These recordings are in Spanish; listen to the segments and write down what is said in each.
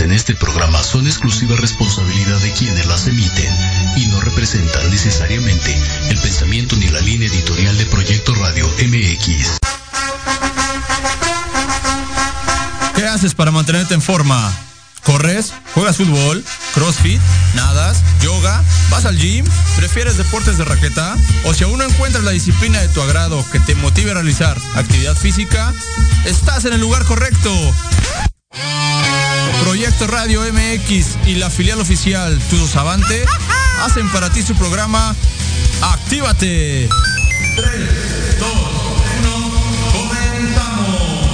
en este programa son exclusiva responsabilidad de quienes las emiten y no representan necesariamente el pensamiento ni la línea editorial de Proyecto Radio MX. ¿Qué haces para mantenerte en forma? ¿Corres? ¿Juegas fútbol? ¿Crossfit? ¿Nadas? ¿Yoga? ¿Vas al gym? ¿Prefieres deportes de raqueta? ¿O si aún no encuentras la disciplina de tu agrado que te motive a realizar actividad física? Estás en el lugar correcto. Proyecto Radio MX y la filial oficial Tudos Avante hacen para ti su programa Actívate. 3, 2, 1, comenzamos.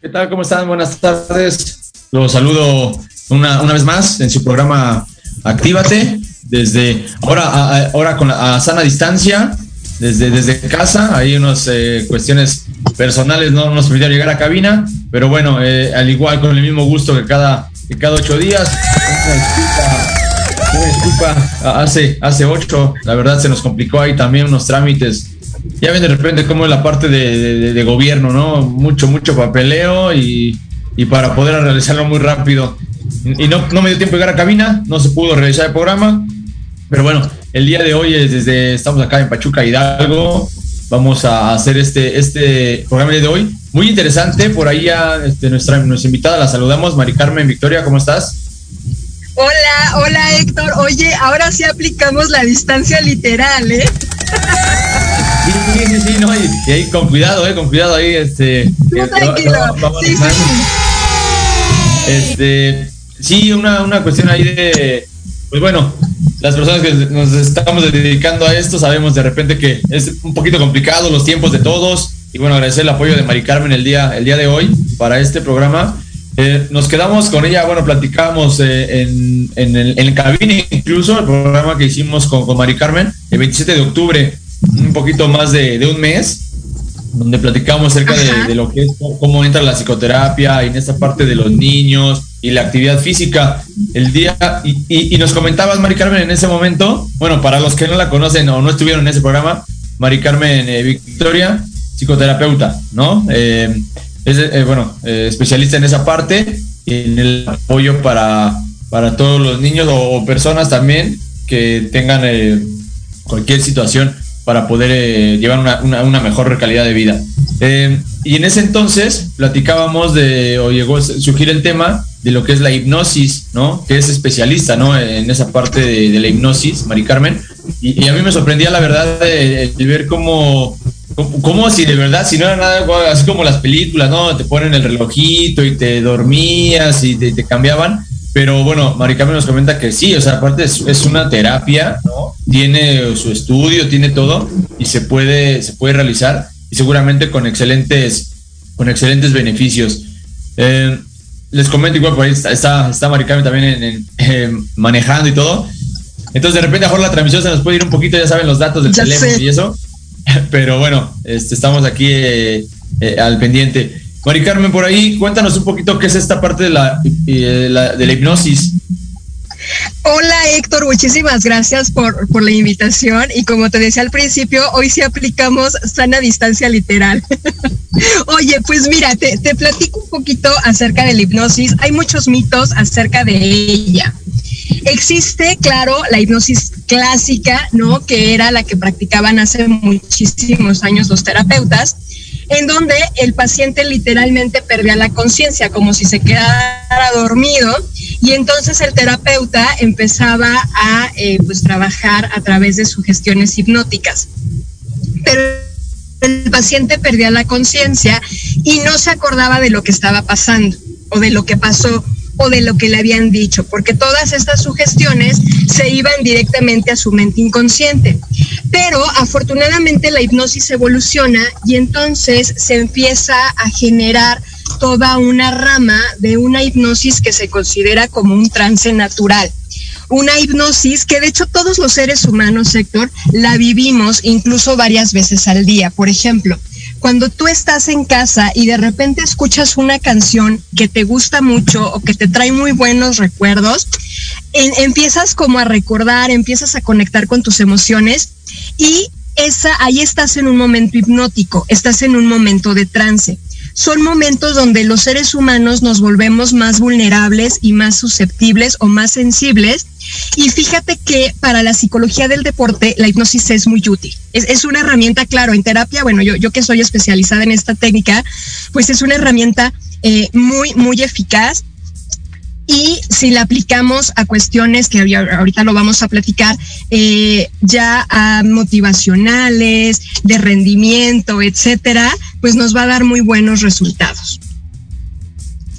¿Qué tal? ¿Cómo están? Buenas tardes. Los saludo una, una vez más en su programa Actívate, desde ahora, a- ahora con la, a sana distancia, desde, desde casa. Hay unas eh, cuestiones personales no nos permitieron llegar a cabina, pero bueno, eh, al igual con el mismo gusto que cada, que cada ocho días. Disculpa, una disculpa, hace, hace ocho, la verdad se nos complicó ahí también unos trámites ya ven de repente cómo es la parte de, de- de gobierno, ¿no? Mucho, mucho papeleo y, y para poder realizarlo muy rápido. Y no, no me dio tiempo de llegar a cabina, no se pudo realizar el programa. Pero bueno, el día de hoy es desde, estamos acá en Pachuca Hidalgo. Vamos a hacer este, este programa de hoy. Muy interesante, por ahí ya este, nuestra, nuestra invitada la saludamos, Mari Carmen Victoria, ¿cómo estás? Hola, hola Héctor. Oye, ahora sí aplicamos la distancia literal, ¿eh? Sí, sí, sí, no, y, y ahí con cuidado, eh, con cuidado ahí, este. Tú eh, tranquilo. sí, sí. Este, sí, una, una cuestión ahí de, pues bueno, las personas que nos estamos dedicando a esto sabemos de repente que es un poquito complicado los tiempos de todos y bueno, agradecer el apoyo de Mari Carmen el día, el día de hoy para este programa. Eh, nos quedamos con ella, bueno, platicamos eh, en, en, el, cabina incluso, el programa que hicimos con, con Mari Carmen, el 27 de octubre, un poquito más de, de un mes, donde platicamos acerca de, lo que es cómo entra la psicoterapia y en esta parte de los niños y la actividad física. El día, y, y- y nos comentabas, Mari Carmen, en ese momento, bueno, para los que no la conocen o no estuvieron en ese programa, Mari Carmen eh, Victoria, psicoterapeuta, ¿no? Eh, es, eh, bueno, eh, especialista en esa parte y en el apoyo para, para todos los niños o, o personas también que tengan cualquier situación para poder eh, llevar una, una- mejor calidad de vida. Eh, y en ese entonces platicábamos de, o llegó a surgir el tema de lo que es la hipnosis, ¿no? Que es especialista, ¿no? En esa parte de, la hipnosis, Mari Carmen. Y, a mí me sorprendía la verdad de, ver cómo, cómo, si de verdad, si no era nada así como las películas, ¿no? Te ponen el relojito y te dormías y te cambiaban. Pero bueno, Mari Carmen nos comenta que sí, o sea, aparte es, es una terapia, ¿no? Tiene su estudio, tiene todo y se puede, se puede realizar y seguramente con excelentes, con excelentes beneficios. Eh, les comento igual, por ahí está, está, está Mari Carmen también en- en, eh, manejando y todo. Entonces de repente a la transmisión se nos puede ir un poquito, ya saben, los datos del Ya teléfono sé. y eso. Pero bueno, este, estamos aquí eh, eh, al pendiente. Mari Carmen, por ahí, cuéntanos un poquito qué es esta parte de la, eh, la- de la hipnosis. Hola Héctor, muchísimas gracias por, por la invitación y como te decía al principio, hoy sí aplicamos sana distancia literal. Oye, pues mira, te, te platico un poquito acerca de la hipnosis. Hay muchos mitos acerca de ella. Existe, claro, la hipnosis clásica, ¿no? Que era la que practicaban hace muchísimos años los terapeutas, en donde el paciente literalmente perdía la conciencia, como si se quedara dormido, y entonces el terapeuta empezaba a eh, pues, trabajar a través de sugestiones hipnóticas. Pero el paciente perdía la conciencia y no se acordaba de lo que estaba pasando o de lo que pasó o de lo que le habían dicho, porque todas estas sugestiones se iban directamente a su mente inconsciente. Pero afortunadamente la hipnosis evoluciona y entonces se empieza a generar toda una rama de una hipnosis que se considera como un trance natural. Una hipnosis que de hecho todos los seres humanos, Héctor, la vivimos incluso varias veces al día. Por ejemplo, cuando tú estás en casa y de repente escuchas una canción que te gusta mucho o que te trae muy buenos recuerdos, empiezas como a recordar, empiezas a conectar con tus emociones y esa, ahí estás en un momento hipnótico, estás en un momento de trance son momentos donde los seres humanos nos volvemos más vulnerables y más susceptibles o más sensibles. Y fíjate que para la psicología del deporte la hipnosis es muy útil. Es, una herramienta, claro, en terapia, bueno, yo, yo que soy especializada en esta técnica, pues es una herramienta eh, muy, muy eficaz y si la aplicamos a cuestiones que ahorita lo vamos a platicar, eh, ya a motivacionales, de rendimiento, etcétera, pues nos va a dar muy buenos resultados.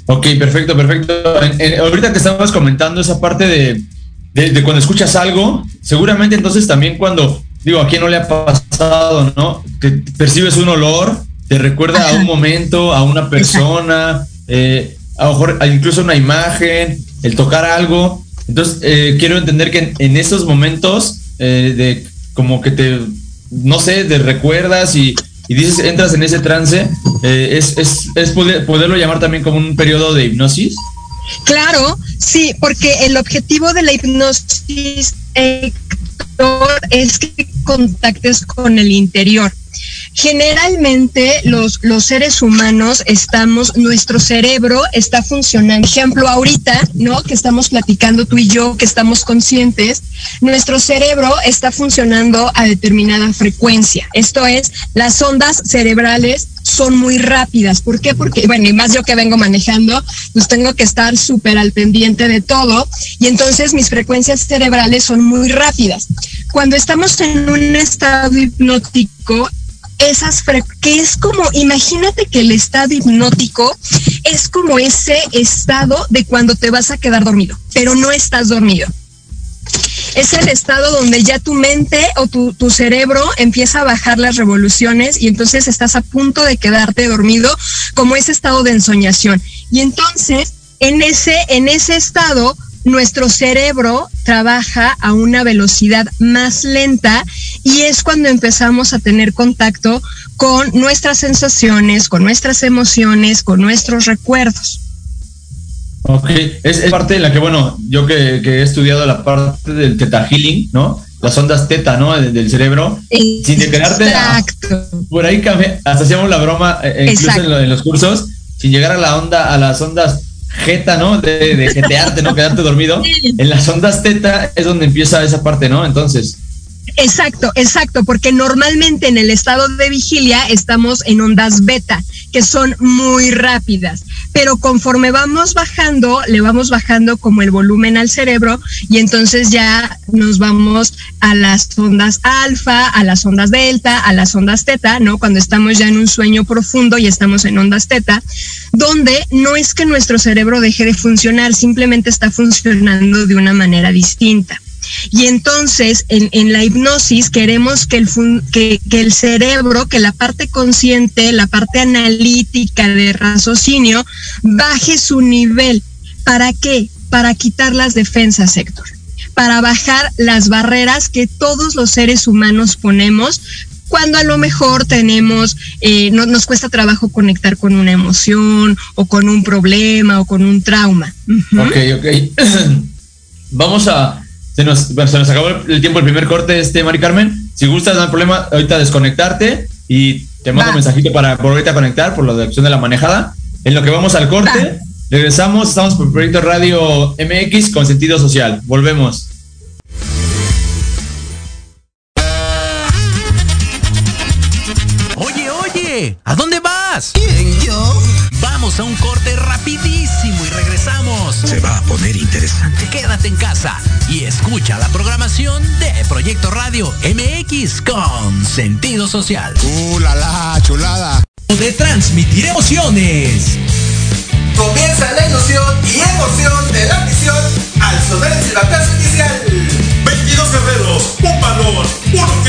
Ok, perfecto, perfecto. ahorita que estabas comentando esa parte de, de, cuando escuchas algo, seguramente entonces también cuando, digo, a quién no le ha pasado, ¿no? Que percibes un olor, te recuerda a un momento, a una persona, eh, a lo mejor incluso una imagen, el tocar algo. Entonces, eh, quiero entender que en, esos momentos eh, de como que te, no sé, de recuerdas y, dices, entras en ese trance, eh, es, es, poderlo llamar también como un periodo de hipnosis. Claro, sí, porque el objetivo de la hipnosis es que contactes con el interior. Generalmente los, los seres humanos estamos, nuestro cerebro está funcionando. Ejemplo, ahorita, ¿no? Que estamos platicando tú y yo, que estamos conscientes, nuestro cerebro está funcionando a determinada frecuencia. Esto es, las ondas cerebrales son muy rápidas. ¿Por qué? Porque, bueno, y más yo que vengo manejando, pues tengo que estar súper al pendiente de todo y entonces mis frecuencias cerebrales son muy rápidas. Cuando estamos en un estado hipnótico, esas que es como, imagínate que el estado hipnótico es como ese estado de cuando te vas a quedar dormido, pero no estás dormido. Es el estado donde ya tu mente o tu, tu cerebro empieza a bajar las revoluciones y entonces estás a punto de quedarte dormido como ese estado de ensoñación. Y entonces, en ese, en ese estado, nuestro cerebro trabaja a una velocidad más lenta y es cuando empezamos a tener contacto con nuestras sensaciones, con nuestras emociones, con nuestros recuerdos. Ok, es, parte en la que, bueno, yo que, he estudiado la parte del teta healing, ¿no? Las ondas teta, ¿no? Del, cerebro. Sin quedarte. Exacto. por ahí hasta hacíamos la broma, eh, incluso en, los cursos, sin llegar a la onda, a las ondas jeta, ¿no? De, de jetearte, ¿no? Quedarte dormido. En las ondas teta es donde empieza esa parte, ¿no? Entonces. Exacto, exacto, porque normalmente en el estado de vigilia estamos en ondas beta, que son muy rápidas, pero conforme vamos bajando, le vamos bajando como el volumen al cerebro y entonces ya nos vamos a las ondas alfa, a las ondas delta, a las ondas teta, ¿no? Cuando estamos ya en un sueño profundo y estamos en ondas teta, donde no es que nuestro cerebro deje de funcionar, simplemente está funcionando de una manera distinta. Y entonces en, la hipnosis queremos que el, que el cerebro, que la parte consciente, la parte analítica de raciocinio, baje su nivel. ¿Para qué? Para quitar las defensas, Héctor para bajar las barreras que todos los seres humanos ponemos cuando a lo mejor tenemos, eh, no, nos cuesta trabajo conectar con una emoción o con un problema o con un trauma. Ok, ok. Vamos a, se nos, se nos acabó el tiempo el primer corte, este Mari Carmen. Si gustas, no hay problema, ahorita desconectarte y te mando un mensajito para por ahorita conectar por la dirección de la manejada. En lo que vamos al corte, regresamos, estamos por Proyecto Radio MX con sentido social. Volvemos. Oye, oye, ¿a dónde vas? Vamos a un corte rapidísimo y regresamos. Se va a poner interesante. Quédate en casa y escucha la programación de Proyecto Radio MX con sentido social. ¡Uh, la, la chulada! De transmitir emociones. Comienza la ilusión y emoción de la misión al sonar el silbatazo inicial. 22 guerreros, un balón, un objetivo,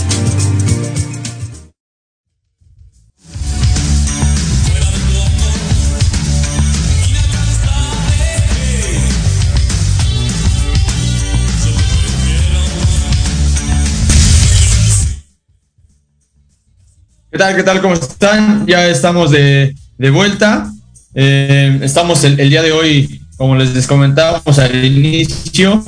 ¿Qué tal? ¿Qué tal? ¿Cómo están? Ya estamos de, de vuelta. Eh, estamos el, día de hoy, como les comentábamos al inicio,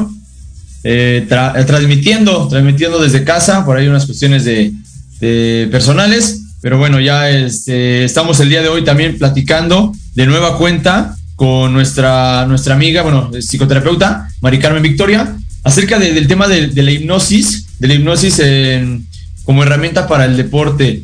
eh, tra transmitiendo, transmitiendo desde casa, por ahí unas cuestiones de, personales, pero bueno, ya este, estamos el día de hoy también platicando de nueva cuenta con nuestra, nuestra amiga, bueno, psicoterapeuta, Mari Carmen Victoria, acerca de, del tema de, la hipnosis, de la hipnosis como herramienta para el deporte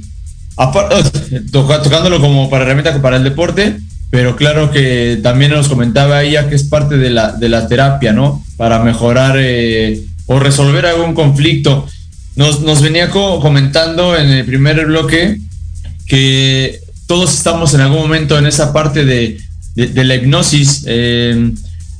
tocándolo como para herramienta para el deporte, pero claro que también nos comentaba ella que es parte de la, de la terapia, ¿no? Para mejorar eh, o resolver algún conflicto. Nos, nos venía co comentando en el primer bloque que todos estamos en algún momento en esa parte de, de, de la hipnosis eh,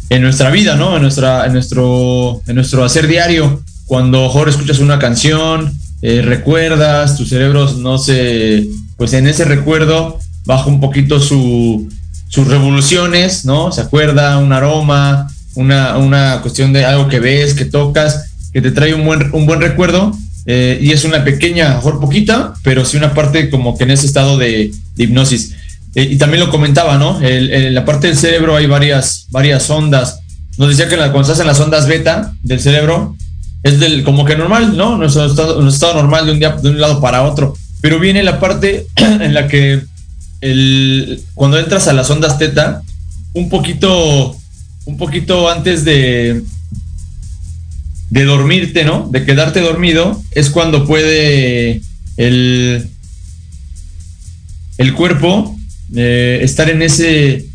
en nuestra vida, ¿no? En, nuestra, en, nuestro, en nuestro hacer diario. Cuando mejor escuchas una canción, eh, recuerdas, tu cerebro no se, pues en ese recuerdo baja un poquito su, sus revoluciones, ¿no? Se acuerda un aroma, una, una cuestión de algo que ves, que tocas, que te trae un buen, un buen recuerdo. Eh, y es una pequeña, mejor poquita, pero sí una parte como que en ese estado de, hipnosis. Eh, y también lo comentaba, ¿no? En la parte del cerebro hay varias, varias ondas. Nos decía que la, cuando estás en las ondas beta del cerebro, es del como que normal, ¿no? Nuestro estado, nuestro estado normal de un día de un lado para otro. Pero viene la parte en la que el, cuando entras a las ondas teta, un poquito, un poquito antes de, de dormirte, ¿no? De quedarte dormido, es cuando puede el, el cuerpo eh, estar en ese,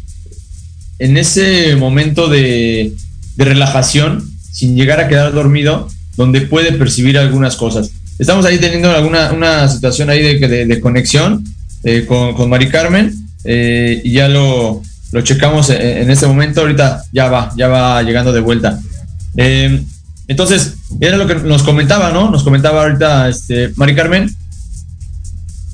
en ese momento de, de relajación sin llegar a quedar dormido, donde puede percibir algunas cosas. Estamos ahí teniendo alguna una situación ahí de, conexión eh, con, con, Mari Carmen eh, y ya lo, lo checamos en, en, este momento. Ahorita ya va, ya va llegando de vuelta. Eh, entonces, era lo que nos comentaba, ¿no? Nos comentaba ahorita este, Mari Carmen.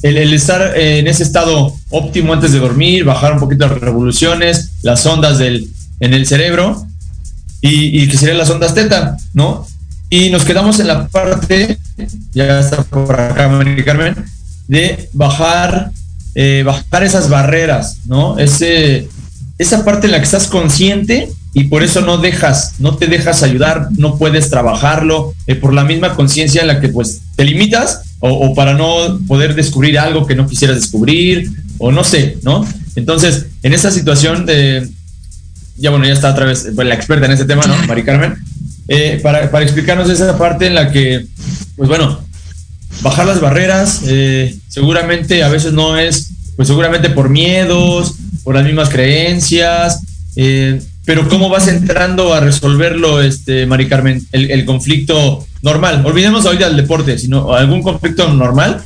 El, el, estar en ese estado óptimo antes de dormir, bajar un poquito las revoluciones, las ondas del, en el cerebro, y, y que serían las ondas teta, ¿no? Y nos quedamos en la parte, ya está por acá, Mari Carmen, de bajar, eh, bajar esas barreras, ¿no? Ese, esa parte en la que estás consciente y por eso no dejas, no te dejas ayudar, no puedes trabajarlo, eh, por la misma conciencia en la que pues te limitas o, o, para no poder descubrir algo que no quisieras descubrir, o no sé, ¿no? Entonces, en esa situación de, ya bueno, ya está otra vez pues, la experta en ese tema, ¿no? Mari Carmen, eh, para, explicarnos esa parte en la que, pues bueno, bajar las barreras, eh, seguramente a veces no es, pues seguramente por miedos, por las mismas creencias, eh, pero ¿cómo vas entrando a resolverlo, este, Mari Carmen, el, conflicto normal? Olvidemos ahorita el deporte, sino algún conflicto normal,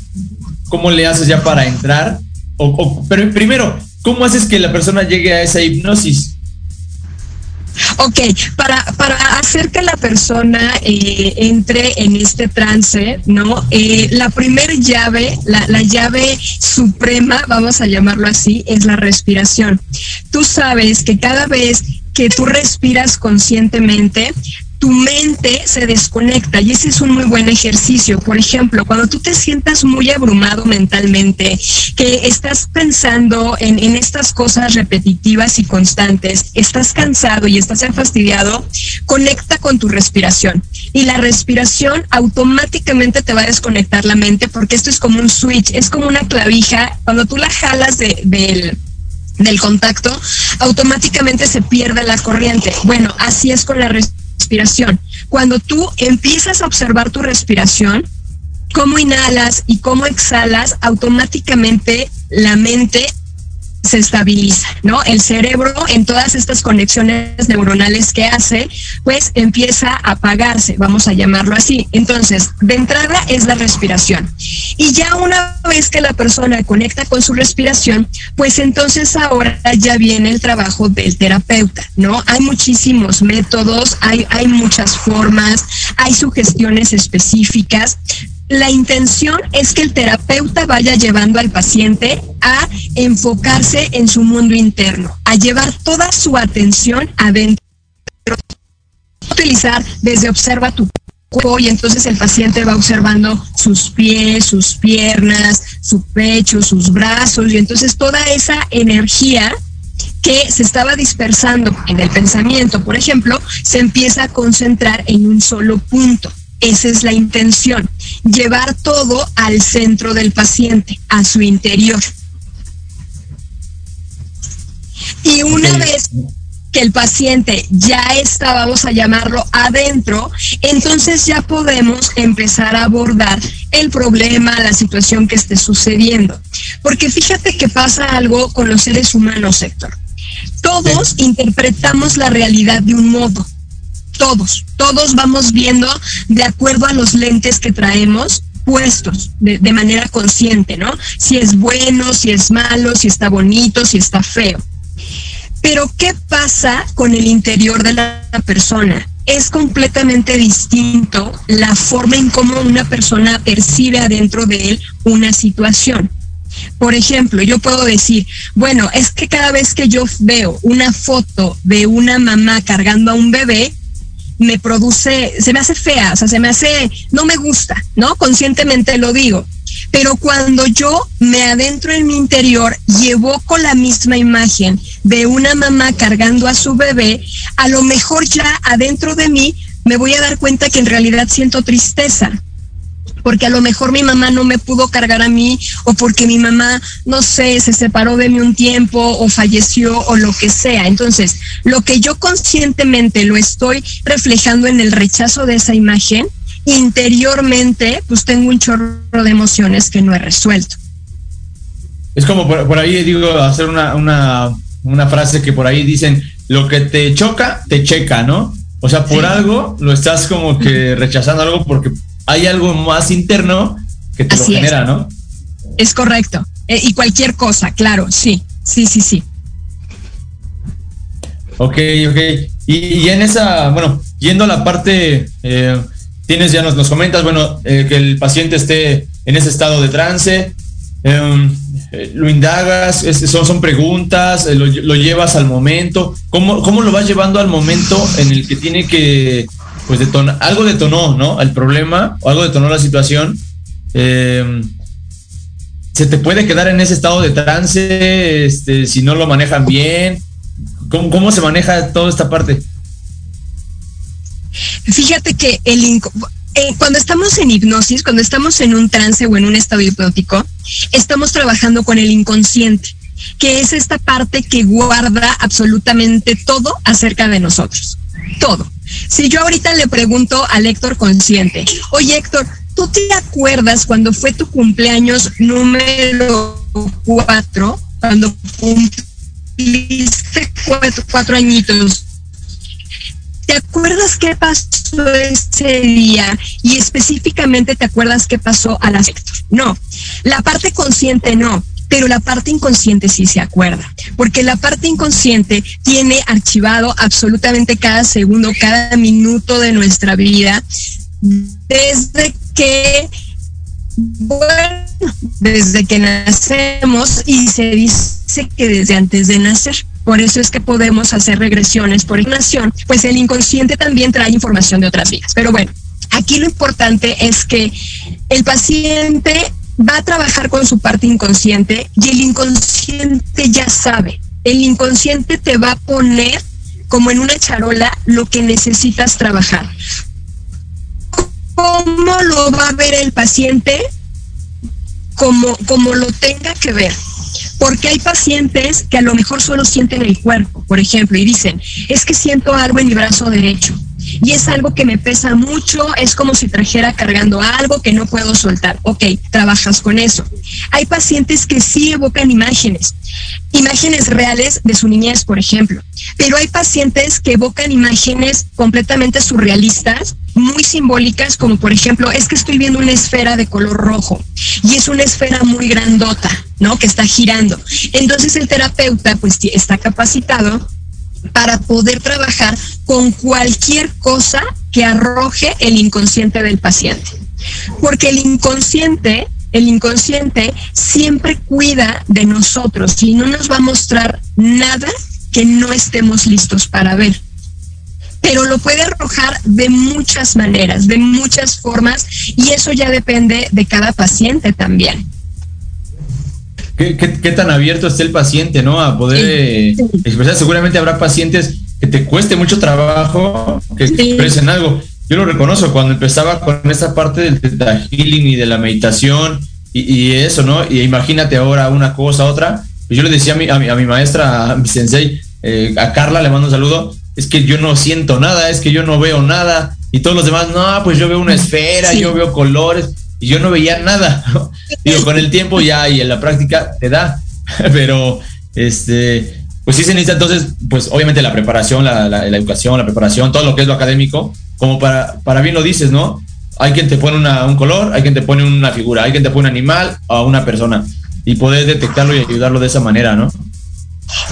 ¿cómo le haces ya para entrar? O, pero primero, ¿cómo haces que la persona llegue a esa hipnosis? Ok, para, para hacer que la persona eh, entre en este trance, ¿no? Eh, la primera llave, la, la, llave suprema, vamos a llamarlo así, es la respiración. Tú sabes que cada vez que tú respiras conscientemente, tu mente se desconecta y ese es un muy buen ejercicio. Por ejemplo, cuando tú te sientas muy abrumado mentalmente, que estás pensando en, estas cosas repetitivas y constantes, estás cansado y estás fastidiado, conecta con tu respiración. Y la respiración automáticamente te va a desconectar la mente porque esto es como un switch, es como una clavija. Cuando tú la jalas de, del del contacto, automáticamente se pierde la corriente. Bueno, así es con la respiración. Cuando tú empiezas a observar tu respiración, cómo inhalas y cómo exhalas, automáticamente la mente se estabiliza, ¿no? El cerebro en todas estas conexiones neuronales que hace, pues empieza a apagarse, vamos a llamarlo así. Entonces, de entrada es la respiración. Y ya una vez que la persona conecta con su respiración, pues entonces ahora ya viene el trabajo del terapeuta, ¿no? Hay muchísimos métodos, hay, hay muchas formas, hay sugestiones específicas, la intención es que el terapeuta vaya llevando al paciente a enfocarse en su mundo interno, a llevar toda su atención adentro. Utilizar desde observa tu cuerpo y entonces el paciente va observando sus pies, sus piernas, su pecho, sus brazos y entonces toda esa energía que se estaba dispersando en el pensamiento, por ejemplo, se empieza a concentrar en un solo punto. Esa es la intención, llevar todo al centro del paciente, a su interior. Y una vez que el paciente ya está, vamos a llamarlo, adentro, entonces ya podemos empezar a abordar el problema, la situación que esté sucediendo. Porque fíjate que pasa algo con los seres humanos, Héctor. Todos interpretamos la realidad de un modo todos, todos vamos viendo de acuerdo a los lentes que traemos puestos de, manera consciente, ¿no? Si es bueno, si es malo, si está bonito, si está feo. Pero ¿qué pasa con el interior de la persona? Es completamente distinto la forma en cómo una persona percibe adentro de él una situación. Por ejemplo, yo puedo decir, bueno, es que cada vez que yo veo una foto de una mamá cargando a un bebé, me produce, se me hace fea, o sea, se me hace, no me gusta, ¿no? Conscientemente lo digo. Pero cuando yo me adentro en mi interior y evoco la misma imagen de una mamá cargando a su bebé, a lo mejor ya adentro de mí me voy a dar cuenta que en realidad siento tristeza porque a lo mejor mi mamá no me pudo cargar a mí o porque mi mamá, no sé, se separó de mí un tiempo o falleció o lo que sea. Entonces, lo que yo conscientemente lo estoy reflejando en el rechazo de esa imagen, interiormente, pues tengo un chorro de emociones que no he resuelto. Es como por, ahí digo, hacer una, una, una, frase que por ahí dicen, lo que te choca, te checa, ¿no? O sea, por algo lo estás como que rechazando algo porque hay algo más interno que te lo genera, ¿no? Es correcto. Eh, y cualquier cosa, claro, sí, sí, sí, sí. Ok, ok. Y, en esa, bueno, yendo a la parte, eh, tienes ya nos, nos comentas, bueno, eh, que el paciente esté en ese estado de trance, em, lo indagas, son, son preguntas, lo, llevas al momento. ¿Cómo, ¿Cómo lo vas llevando al momento en el que tiene que pues algo detonó, ¿no? El problema, o algo detonó la situación. Eh, se te puede quedar en ese estado de trance este, si no lo manejan bien. ¿Cómo, cómo se maneja toda esta parte? Fíjate que el eh, cuando estamos en hipnosis, cuando estamos en un trance o en un estado hipnótico, estamos trabajando con el inconsciente, que es esta parte que guarda absolutamente todo acerca de nosotros. Todo. Si yo ahorita le pregunto al Héctor consciente, oye Héctor, ¿tú te acuerdas cuando fue tu cumpleaños número cuatro, cuando cumpliste cuatro, añitos? acuerdas qué pasó ese día y específicamente te acuerdas qué pasó a la sector. No, la parte consciente no pero la parte inconsciente sí se acuerda, porque la parte inconsciente tiene archivado absolutamente cada segundo, cada minuto de nuestra vida, desde que, desde que nacemos y se dice que desde antes de nacer. Por eso es que podemos hacer regresiones por ignación, pues el inconsciente también trae información de otras vidas. Pero bueno, aquí lo importante es que el paciente va a trabajar con su parte inconsciente y el inconsciente ya sabe. El inconsciente te va a poner como en una charola lo que necesitas trabajar. ¿Cómo lo va a ver el paciente? Como, como lo tenga que ver. Porque hay pacientes que a lo mejor solo sienten el cuerpo, por ejemplo, y dicen, es que siento algo en mi brazo derecho y es algo que me pesa mucho, es como si trajera cargando algo que no puedo soltar. Ok, trabajas con eso. Hay pacientes que sí evocan imágenes, imágenes reales de su niñez, por ejemplo, pero hay pacientes que evocan imágenes completamente surrealistas, muy simbólicas, como por ejemplo, es que estoy viendo una esfera de color rojo y es una esfera muy grandota, ¿no? Que está girando. Entonces el terapeuta pues está capacitado para poder trabajar con cualquier cosa que arroje el inconsciente del paciente. Porque el inconsciente, el inconsciente siempre cuida de nosotros y no nos va a mostrar nada que no estemos listos para ver. Pero lo puede arrojar de muchas maneras, de muchas formas, y eso ya depende de cada paciente también. ¿Qué, tan abierto está el paciente, ¿no? A poder eh, expresar. Seguramente habrá pacientes que te cueste mucho trabajo que expresen algo. Yo lo reconozco cuando empezaba con esa parte del teta healing y de la meditación y, eso, ¿no? Y imagínate ahora una cosa, otra. Pues yo le decía a mi, a mi, a mi maestra, a mi sensei, eh, a Carla, le mando un saludo, es que yo no siento nada, es que yo no veo nada. Y todos los demás, no, pues yo veo una esfera, yo veo colores yo no veía nada. Digo, con el tiempo ya y en la práctica te da, pero este, pues sí se necesita entonces, pues obviamente la preparación, la, la, educación, la preparación, todo lo que es lo académico, como para, para bien lo dices, ¿no? Hay quien te pone una, un color, hay quien te pone una figura, hay quien te pone un animal o una persona y poder detectarlo y ayudarlo de esa manera, ¿no?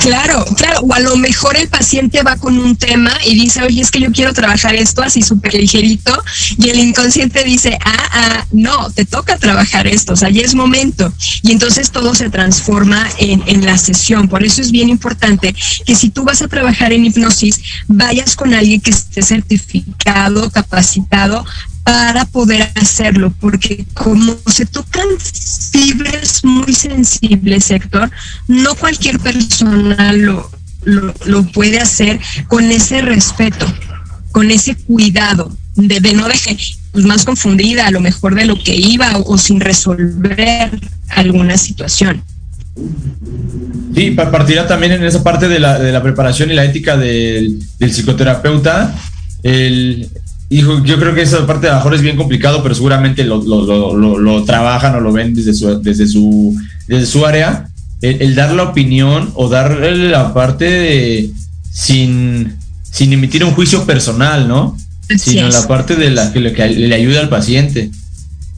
Claro, claro, o a lo mejor el paciente va con un tema y dice, oye, es que yo quiero trabajar esto así súper ligerito, y el inconsciente dice, ah, ah, no, te toca trabajar esto, o sea, ya es momento. Y entonces todo se transforma en, en la sesión. Por eso es bien importante que si tú vas a trabajar en hipnosis, vayas con alguien que esté certificado, capacitado para poder hacerlo, porque como se tocan fibras muy sensibles, sector, no cualquier persona lo, lo, puede hacer con ese respeto, con ese cuidado, de, no dejar pues, más confundida a lo mejor de lo que iba o, sin resolver alguna situación. Sí, partirá también en esa parte de la, de la preparación y la ética del, del psicoterapeuta, el, Hijo, yo creo que esa parte de mejor es bien complicado, pero seguramente lo, lo, trabajan o lo ven desde su, desde su, desde su área. El, dar la opinión o darle la parte de sin, sin emitir un juicio personal, ¿no? Sino la parte de la que le, que le ayuda al paciente.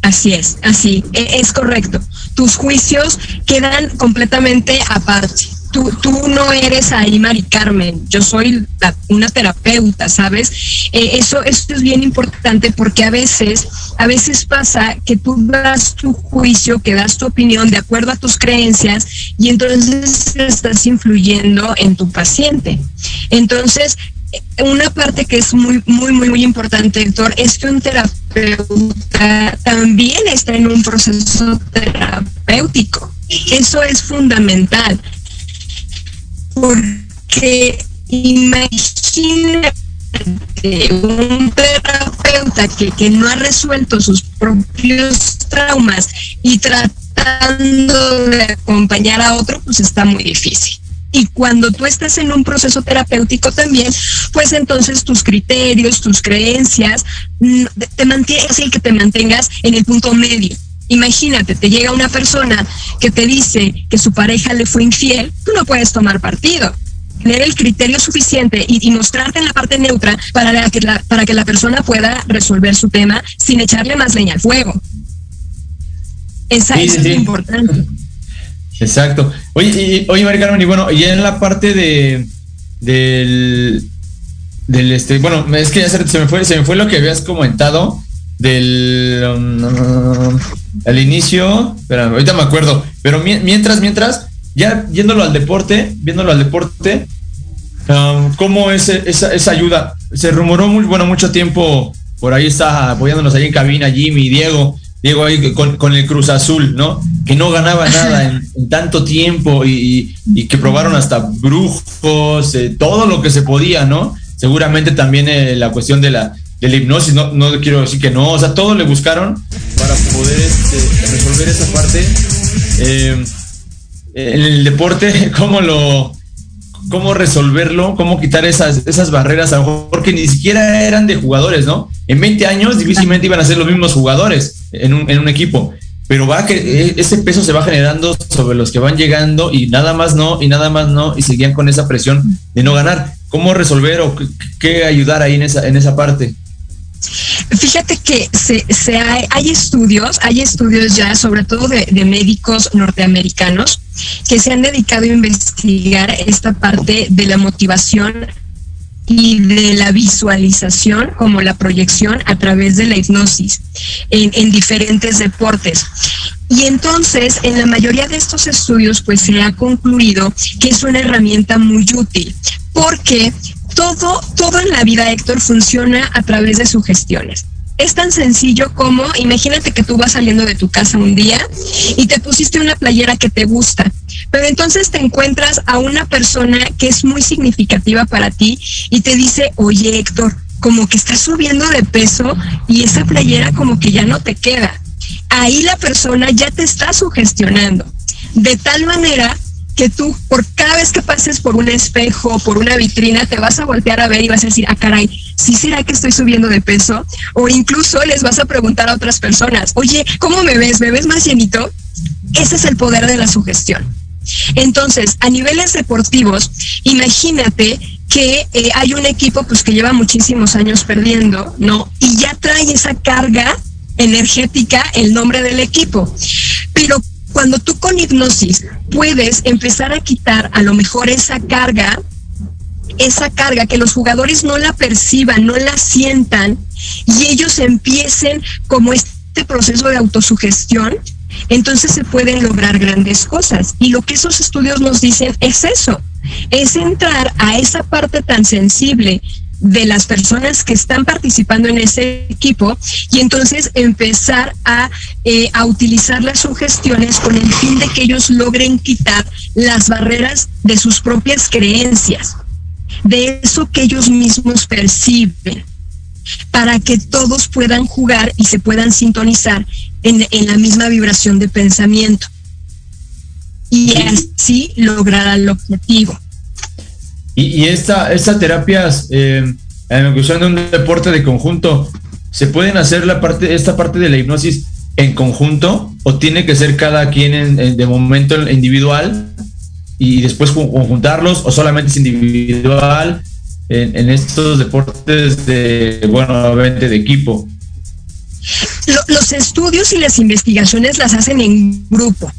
Así es, así, e, es correcto. Tus juicios quedan completamente aparte tú, no eres ahí Mari Carmen, yo soy una terapeuta, ¿sabes? Eh, eso, es bien importante porque a veces, a veces pasa que tú das tu juicio, que das tu opinión de acuerdo a tus creencias y entonces estás influyendo en tu paciente. Entonces, una parte que es muy, muy, muy, muy importante, Héctor, es que un terapeuta también está en un proceso terapéutico. Eso es fundamental porque imagínate un terapeuta que, que no ha resuelto sus propios traumas y tratando de acompañar a otro, pues está muy difícil. Y cuando tú estás en un proceso terapéutico también, pues entonces tus criterios, tus creencias, mm, te mantienes el que te mantengas en el punto medio. Imagínate, te llega una persona que te dice que su pareja le fue infiel, tú no puedes tomar partido. tener el criterio suficiente y, y mostrarte en la parte neutra para, la que la, para que la persona pueda resolver su tema sin echarle más leña al fuego. Esa, Sí, es sí. lo importante. Exacto. Oye, y, oye, Mari Carmen, y bueno, y en la parte de del del este, bueno, es que ya se, se me fue, se me fue lo que habías comentado del um, al inicio, espera, ahorita me acuerdo, pero mie- mientras, mientras, ya yéndolo al deporte, viéndolo al deporte, um, ¿cómo es esa, esa ayuda? Se rumoró muy, bueno, mucho tiempo, por ahí está apoyándonos ahí en cabina, Jimmy, Diego, Diego ahí con, con el Cruz Azul, ¿no? Que no ganaba nada en, en tanto tiempo y, y que probaron hasta brujos, eh, todo lo que se podía, ¿no? Seguramente también eh, la cuestión de la, de la hipnosis, no, no quiero decir que no, o sea, todo le buscaron para poder este, resolver esa parte. Eh, el deporte, ¿cómo lo, cómo resolverlo, cómo quitar esas, esas barreras, a lo mejor ni siquiera eran de jugadores, ¿no? En 20 años difícilmente iban a ser los mismos jugadores en un, en un equipo, pero va que eh, ese peso se va generando sobre los que van llegando y nada más no, y nada más no, y seguían con esa presión de no ganar. ¿Cómo resolver o qué ayudar ahí en esa, en esa parte? Fíjate que se, hay, estudios, hay estudios ya, sobre todo de, de médicos norteamericanos, que se han dedicado a investigar esta parte de la motivación y de la visualización como la proyección a través de la hipnosis en, en diferentes deportes. Y entonces, en la mayoría de estos estudios, pues se ha concluido que es una herramienta muy útil, porque todo, todo en la vida, Héctor, funciona a través de sugestiones. Es tan sencillo como, imagínate que tú vas saliendo de tu casa un día y te pusiste una playera que te gusta, pero entonces te encuentras a una persona que es muy significativa para ti y te dice, oye Héctor, como que estás subiendo de peso y esa playera como que ya no te queda. Ahí la persona ya te está sugestionando, de tal manera que tú por cada vez que pases por un espejo, por una vitrina, te vas a voltear a ver y vas a decir, ah, caray, ¿sí será que estoy subiendo de peso? O incluso les vas a preguntar a otras personas, oye, ¿cómo me ves? ¿Me ves más llenito? Ese es el poder de la sugestión. Entonces, a niveles deportivos, imagínate que eh, hay un equipo pues que lleva muchísimos años perdiendo, ¿no? Y ya trae esa carga energética el nombre del equipo. Pero cuando tú con hipnosis puedes empezar a quitar a lo mejor esa carga, esa carga, que los jugadores no la perciban, no la sientan y ellos empiecen como este proceso de autosugestión, entonces se pueden lograr grandes cosas. Y lo que esos estudios nos dicen es eso, es entrar a esa parte tan sensible de las personas que están participando en ese equipo y entonces empezar a, eh, a utilizar las sugestiones con el fin de que ellos logren quitar las barreras de sus propias creencias, de eso que ellos mismos perciben, para que todos puedan jugar y se puedan sintonizar en, en la misma vibración de pensamiento y así lograr el objetivo. Y, esta, estas terapias, eh, en de un deporte de conjunto, ¿se pueden hacer la parte, esta parte de la hipnosis en conjunto o tiene que ser cada quien en- de momento individual y después con- conjuntarlos o solamente es individual en, en estos deportes de, bueno, obviamente de equipo? Lo- los estudios y las investigaciones las hacen en grupo.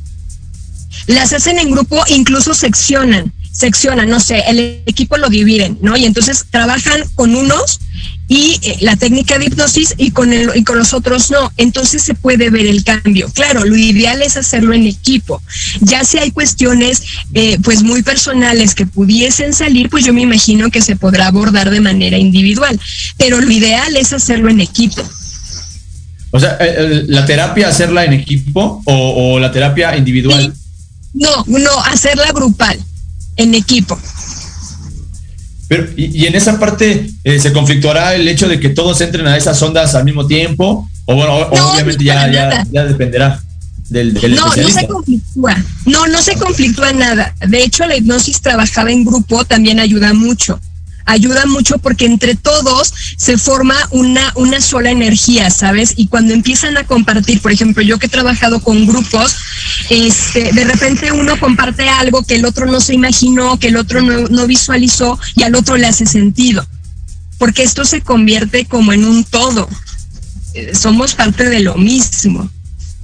Las hacen en grupo, incluso seccionan, seccionan, no sé, el equipo lo dividen, ¿no? Y entonces trabajan con unos y eh, la técnica de hipnosis y con, el, y con los otros no. Entonces se puede ver el cambio. Claro, lo ideal es hacerlo en equipo. Ya si hay cuestiones eh, pues muy personales que pudiesen salir, pues yo me imagino que se podrá abordar de manera individual. Pero lo ideal es hacerlo en equipo. O sea, eh, la terapia hacerla en equipo o, o la terapia individual. No, no, hacerla grupal, en equipo. Pero, y, y en esa parte eh, se conflictuará el hecho de que todos entren a esas ondas al mismo tiempo, o bueno, No, obviamente no, ya, dependerá del, del No, no se conflictúa. No, no se conflictúa nada. De hecho, la hipnosis trabajada en grupo también ayuda mucho. Ayuda mucho porque entre todos se forma una, una sola energía, ¿sabes? Y cuando empiezan a compartir, por ejemplo, yo que he trabajado con grupos, este, de repente uno comparte algo que el otro no se imaginó, que el otro no, no visualizó y al otro le hace sentido. Porque esto se convierte como en un todo. Eh, somos parte de lo mismo.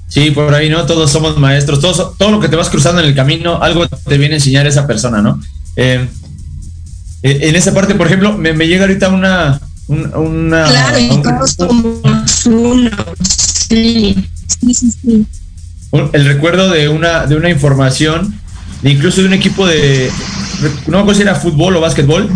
Sí, por ahí, ¿no? Todos somos maestros, todos, todo lo que te vas cruzando en el camino, algo te viene a enseñar esa persona, ¿no? Eh, en esa parte, por ejemplo, me, me llega ahorita una... un- una Claro, y un- todos somos uno. Sí, sí, sí, un- el recuerdo de una, de una información, de incluso de un equipo de, no me acuerdo si era fútbol o básquetbol,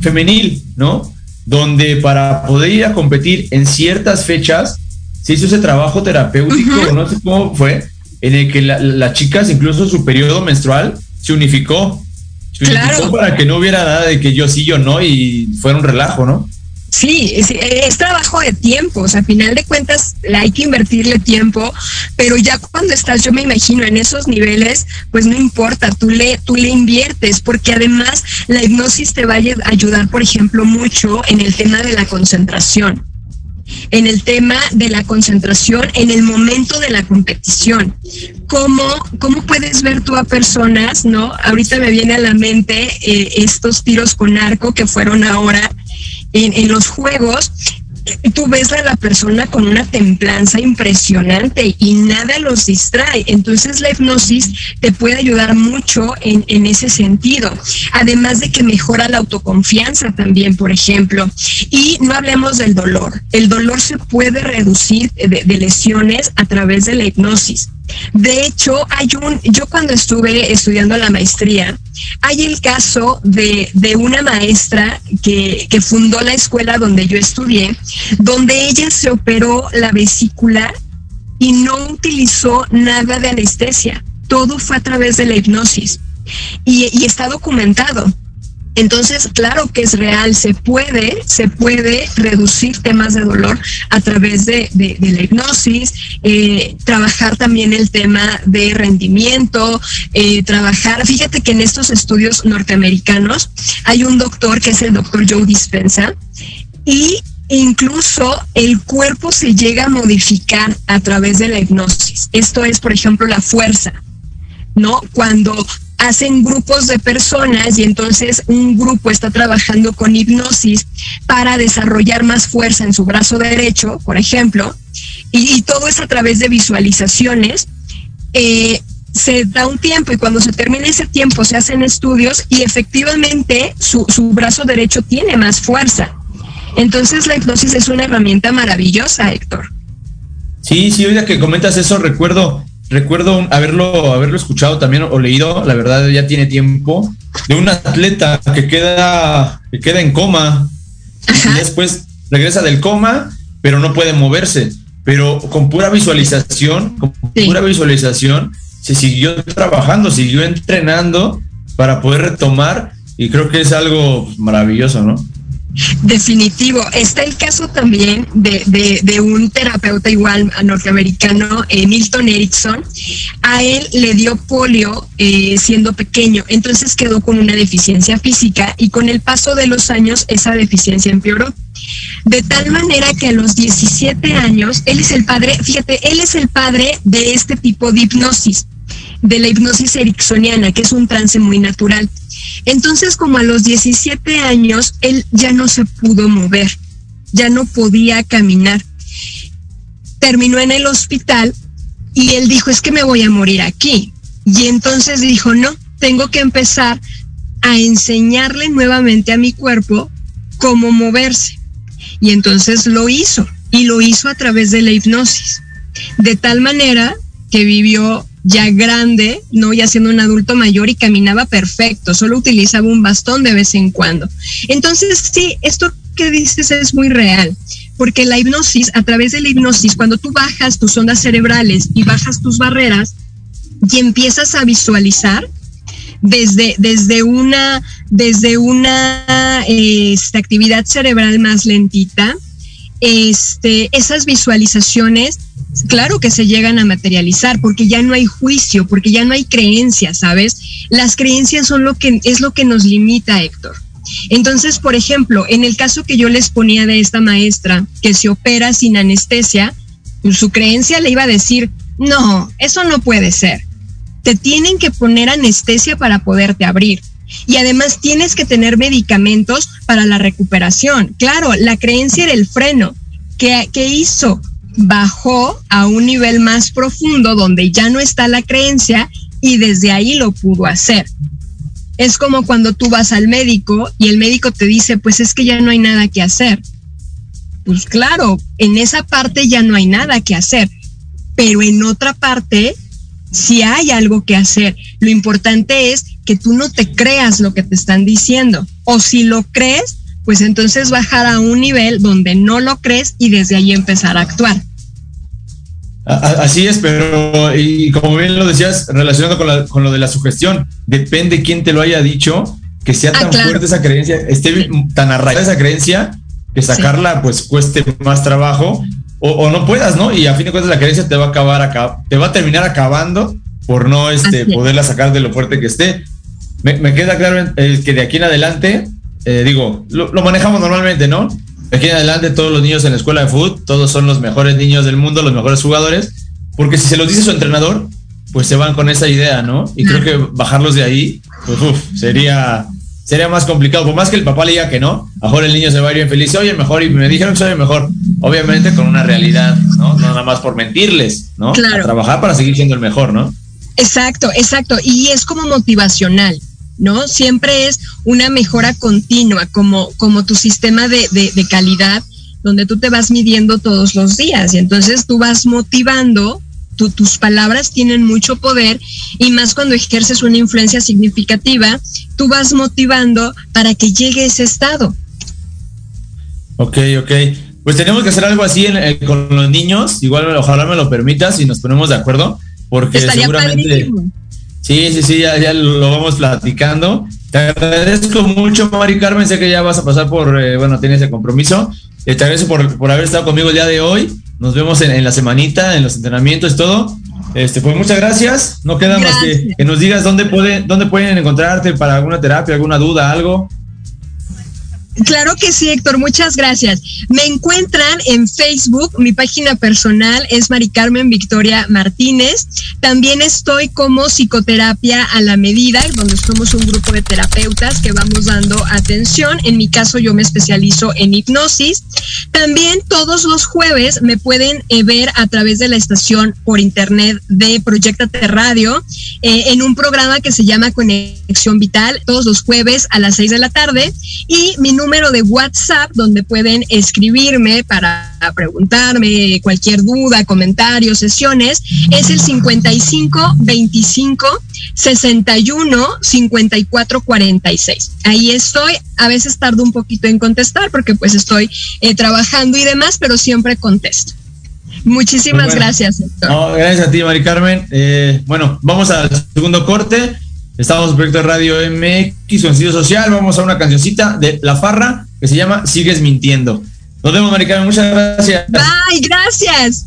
femenil, ¿no? Donde para poder ir a competir en ciertas fechas, se hizo ese trabajo terapéutico, no sé cómo fue, en el que la- las chicas, incluso su periodo menstrual, se unificó. Claro. para que no hubiera nada de que yo sí, yo no, y fuera un relajo, ¿no? Sí, es, es trabajo de tiempo, o sea, a final de cuentas hay que invertirle tiempo, pero ya cuando estás, yo me imagino, en esos niveles, pues no importa, tú le, tú le inviertes, porque además la hipnosis te va a ayu- ayudar, por ejemplo, mucho en el tema de la concentración en el tema de la concentración en el momento de la competición. ¿Cómo, cómo puedes ver tú a personas, no? Ahorita me viene a la mente eh, estos tiros con arco que fueron ahora en, en los juegos. Tú ves a la persona con una templanza impresionante y nada los distrae. Entonces la hipnosis te puede ayudar mucho en, en ese sentido. Además de que mejora la autoconfianza también, por ejemplo. Y no hablemos del dolor. El dolor se puede reducir de, de lesiones a través de la hipnosis. De hecho, hay un, yo cuando estuve estudiando la maestría, hay el caso de, de una maestra que, que fundó la escuela donde yo estudié, donde ella se operó la vesícula y no utilizó nada de anestesia. Todo fue a través de la hipnosis y, está documentado. Entonces, claro que es real, se puede, se puede reducir temas de dolor a través de la hipnosis, eh, trabajar también el tema de rendimiento, eh, trabajar, fíjate que en estos estudios norteamericanos hay un doctor que es el doctor Joe Dispensa y incluso el cuerpo se llega a modificar a través de la hipnosis. Esto es, por ejemplo, la fuerza. ¿no? Cuando hacen grupos de personas y entonces un grupo está trabajando con hipnosis para desarrollar más fuerza en su brazo derecho, por ejemplo, y, todo es a través de visualizaciones. eh, se da un tiempo y cuando se termina ese tiempo se hacen estudios y efectivamente su, su brazo derecho tiene más fuerza. Entonces la hipnosis es una herramienta maravillosa, Héctor. Sí, sí, ahorita que comentas eso, recuerdo, recuerdo haberlo, haberlo escuchado también o leído, la verdad ya tiene tiempo, de un atleta que queda, que queda en coma y después regresa del coma, pero no puede moverse. Pero con pura visualización, con pura visualización, se siguió trabajando, siguió entrenando para poder retomar, y creo que es algo maravilloso, ¿no? Definitivo. Está el caso también de, un terapeuta igual norteamericano, eh, Milton Erickson. A él le dio polio eh, siendo pequeño, entonces quedó con una deficiencia física y con el paso de los años esa deficiencia empeoró. De tal manera que a los 17 años, él es el padre, fíjate, él es el padre de este tipo de hipnosis, de la hipnosis ericksoniana, que es un trance muy natural. Entonces, como a los 17 años, él ya no se pudo mover, ya no podía caminar. Terminó en el hospital y él dijo, es que me voy a morir aquí. Y entonces dijo, no, tengo que empezar a enseñarle nuevamente a mi cuerpo cómo moverse. Y entonces lo hizo, y lo hizo a través de la hipnosis. De tal manera que vivió ya grande, no ya siendo un adulto mayor y caminaba perfecto, solo utilizaba un bastón de vez en cuando. Entonces, sí, esto que dices es muy real, porque la hipnosis, a través de la hipnosis, cuando tú bajas tus ondas cerebrales y bajas tus barreras y empiezas a visualizar, desde, desde una, desde una este, actividad cerebral más lentita, este, esas visualizaciones, claro que se llegan a materializar, porque ya no hay juicio, porque ya no hay creencias, ¿sabes? Las creencias son lo que es lo que nos limita, Héctor. Entonces, por ejemplo, en el caso que yo les ponía de esta maestra que se opera sin anestesia, pues, su creencia le iba a decir, no, eso no puede ser. Te tienen que poner anestesia para poderte abrir. Y además tienes que tener medicamentos para la recuperación. Claro, la creencia era el freno. ¿Qué, qué hizo? Bajó a un nivel más profundo donde ya no está la creencia y desde ahí lo pudo hacer. Es como cuando tú vas al médico y el médico te dice, pues es que ya no hay nada que hacer. Pues claro, en esa parte ya no hay nada que hacer, pero en otra parte sí hay algo que hacer. Lo importante es que tú no te creas lo que te están diciendo. O si lo crees, pues entonces bajar a un nivel donde no lo crees y desde ahí empezar a actuar. Así es, pero y como bien lo decías, relacionado con, lo de la sugestión, depende quién te lo haya dicho, que sea ah, tan fuerte esa creencia, esté tan arraigada esa creencia, que sacarla pues cueste más trabajo o, no puedas, ¿no? Y a fin de cuentas la creencia te va a acabar, te va a terminar acabando por no este, poderla sacar de lo fuerte que esté. Me, queda claro eh, que de aquí en adelante, eh, digo, lo, lo manejamos normalmente, ¿no? aquí en adelante todos los niños en la escuela de fútbol, todos son los mejores niños del mundo, los mejores jugadores, porque si se los dice su entrenador, pues se van con esa idea, ¿no? Y creo que bajarlos de ahí, pues sería, sería más complicado. Por más que el papá le diga que no, mejor el niño se va a ir bien feliz, oye mejor, y me dijeron que soy mejor. Obviamente con una realidad, ¿no? No nada más por mentirles, ¿no? Claro. trabajar para seguir siendo el mejor, ¿no? Exacto, exacto. Y es como motivacional. ¿No? Siempre es una mejora continua, como, como tu sistema de, calidad, donde tú te vas midiendo todos los días y entonces tú vas motivando tus palabras tienen mucho poder y más cuando ejerces una influencia significativa, tú vas motivando para que llegue ese estado. Ok, ok. Pues tenemos que hacer algo así con los niños, igual ojalá me lo permitas y nos ponemos de acuerdo, porque seguramente... Sí, sí, sí, ya, lo vamos platicando. Te agradezco mucho, Mari Carmen. Sé que ya vas a pasar por, eh, bueno, tienes el compromiso. Eh, te agradezco por, haber estado conmigo el día de hoy. Nos vemos en, la semanita, en los entrenamientos y todo. Este, pues muchas gracias. No queda más que, que nos digas dónde, puede, dónde pueden encontrarte para alguna terapia, alguna duda, algo. Claro que sí, Héctor, muchas gracias. Me encuentran en Facebook, mi página personal es Mari Carmen Victoria Martínez. También estoy como psicoterapia a la medida, donde somos un grupo de terapeutas que vamos dando atención. En mi caso, yo me especializo en hipnosis. También todos los jueves me pueden eh, ver a través de la estación por internet de Proyectate Radio eh, en un programa que se llama Conexión Vital, todos los jueves a las seis de la tarde. Y mi número de WhatsApp donde pueden escribirme para preguntarme cualquier duda, comentario, sesiones, es el 55 25 61 54 46. Ahí estoy. A veces tardo un poquito en contestar porque pues estoy eh, trabajando y demás, pero siempre contesto. Muchísimas gracias, gracias a ti, Mari Carmen. Eh, bueno, vamos al segundo corte. Estamos en Proyecto de Radio MX, sentido social. Vamos a una cancioncita de La Farra que se llama Sigues Mintiendo. Nos vemos, Maricano. Muchas gracias. Bye, gracias.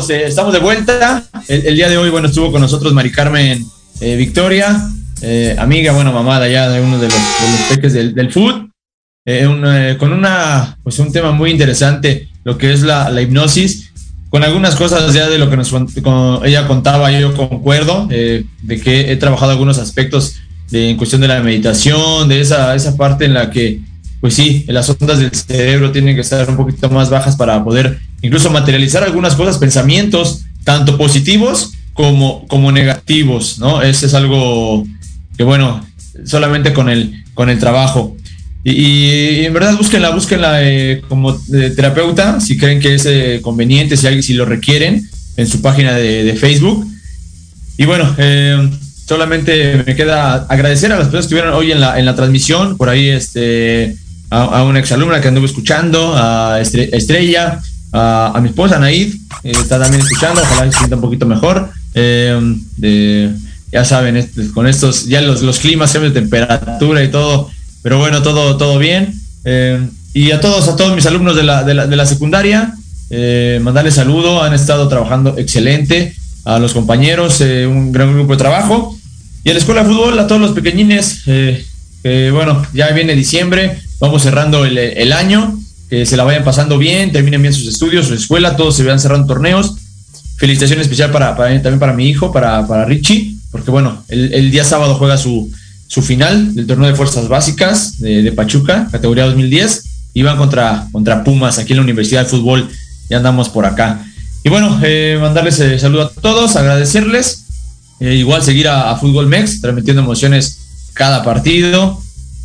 Estamos, eh, estamos de vuelta. El, el, día de hoy, bueno, estuvo con nosotros Mari Carmen eh, Victoria, eh, amiga, bueno, mamá de allá de uno de los, de los peques del, del food, eh, un, eh, con una, pues un tema muy interesante, lo que es la, la hipnosis, con algunas cosas ya de lo que nos con, ella contaba, yo concuerdo, eh, de que he trabajado algunos aspectos de, en cuestión de la meditación, de esa, esa parte en la que, pues sí, las ondas del cerebro tienen que estar un poquito más bajas para poder incluso materializar algunas cosas, pensamientos, tanto positivos como, como negativos, ¿no? Ese es algo que, bueno, solamente con el, con el trabajo. Y, en verdad búsquenla, búsquenla eh, como eh, terapeuta, si creen que es eh, conveniente, si alguien si lo requieren, en su página de, Facebook. Y bueno, solamente me queda agradecer a las personas que estuvieron hoy en la, en la transmisión, por ahí este, a, a una exalumna que anduvo escuchando, a Estrella, a, mi esposa Naid, eh, está también escuchando, ojalá se sienta un poquito mejor. Eh, ya saben, este, con estos, ya los, los climas de temperatura y todo, pero bueno, todo, todo bien. Eh, y a todos, a todos mis alumnos de la, de la, de la secundaria, mandarles saludo, han estado trabajando excelente, a los compañeros, un gran grupo de trabajo. Y a la escuela de fútbol, a todos los pequeñines, bueno, ya viene diciembre, vamos cerrando el, el año, que se la vayan pasando bien, terminen bien sus estudios, su escuela, todos se vean cerrando torneos. Felicitación especial para, para, también para mi hijo, para, para Richie, porque bueno, el, el día sábado juega su, su final del torneo de fuerzas básicas de, Pachuca, categoría 2010, iban contra, contra Pumas aquí en la Universidad de Fútbol, ya andamos por acá. Y bueno, eh, mandarles eh, saludo a todos, agradecerles, eh, igual seguir a, a, Fútbol Mex, transmitiendo emociones cada partido,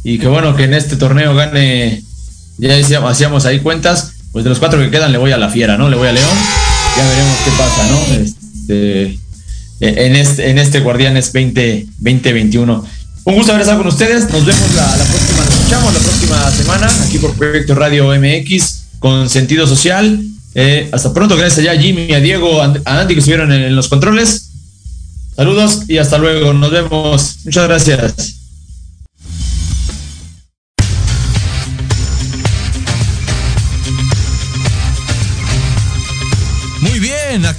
y que bueno, que en este torneo gane, ya decíamos, hacíamos ahí cuentas, pues de los cuatro que quedan le voy a la fiera, ¿no? Le voy a León, ya veremos qué pasa, ¿no? Este, en este, en este Guardianes 20, 2021. Un gusto haber estado con ustedes. Nos vemos la, próxima, escuchamos la próxima semana aquí por Proyecto Radio MX con sentido social. Eh, hasta pronto, gracias a Jimmy, a Diego, a Andy que estuvieron en los controles. Saludos y hasta luego. Nos vemos. Muchas gracias.